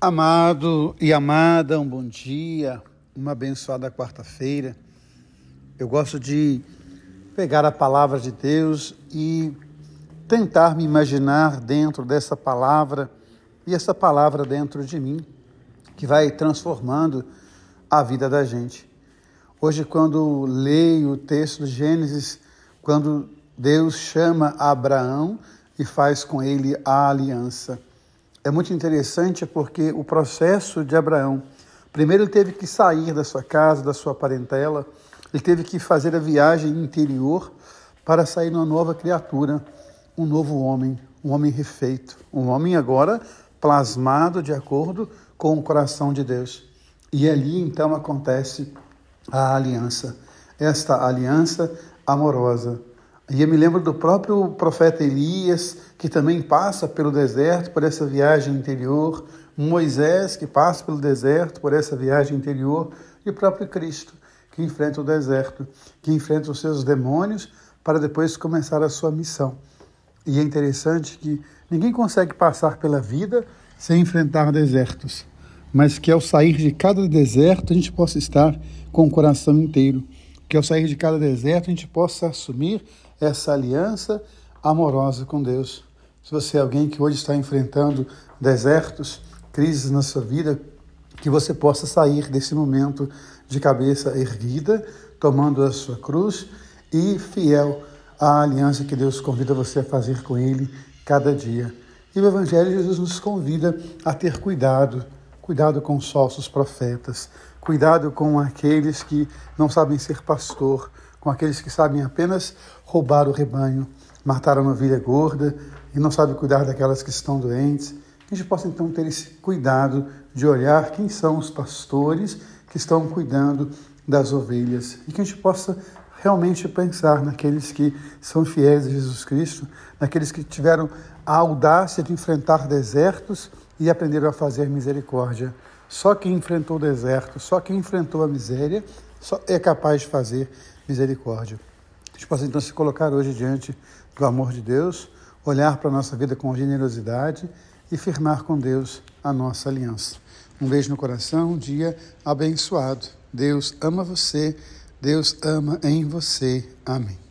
Amado e amada, um bom dia, uma abençoada quarta-feira. Eu gosto de pegar a palavra de Deus e tentar me imaginar dentro dessa palavra e essa palavra dentro de mim, que vai transformando a vida da gente. Hoje, quando leio o texto de Gênesis, quando Deus chama Abraão e faz com ele a aliança é muito interessante porque o processo de Abraão, primeiro ele teve que sair da sua casa, da sua parentela, ele teve que fazer a viagem interior para sair uma nova criatura, um novo homem, um homem refeito, um homem agora plasmado de acordo com o coração de Deus. E ali então acontece a aliança, esta aliança amorosa, e eu me lembro do próprio profeta Elias, que também passa pelo deserto, por essa viagem interior, Moisés, que passa pelo deserto, por essa viagem interior, e o próprio Cristo, que enfrenta o deserto, que enfrenta os seus demônios, para depois começar a sua missão. E é interessante que ninguém consegue passar pela vida sem enfrentar desertos, mas que ao sair de cada deserto a gente possa estar com o coração inteiro, que ao sair de cada deserto a gente possa assumir essa aliança amorosa com Deus. Se você é alguém que hoje está enfrentando desertos, crises na sua vida, que você possa sair desse momento de cabeça erguida, tomando a sua cruz e fiel à aliança que Deus convida você a fazer com Ele cada dia. E o Evangelho Jesus nos convida a ter cuidado, cuidado com os falsos profetas, cuidado com aqueles que não sabem ser pastor, com aqueles que sabem apenas roubar o rebanho, matar a novilha gorda e não sabem cuidar daquelas que estão doentes. Que a gente possa então ter esse cuidado de olhar quem são os pastores que estão cuidando das ovelhas e que a gente possa realmente pensar naqueles que são fiéis a Jesus Cristo, naqueles que tiveram a audácia de enfrentar desertos e aprenderam a fazer misericórdia. Só quem enfrentou o deserto, só quem enfrentou a miséria, é capaz de fazer misericórdia. A gente possa então se colocar hoje diante do amor de Deus, olhar para a nossa vida com generosidade e firmar com Deus a nossa aliança. Um beijo no coração, um dia abençoado. Deus ama você, Deus ama em você. Amém.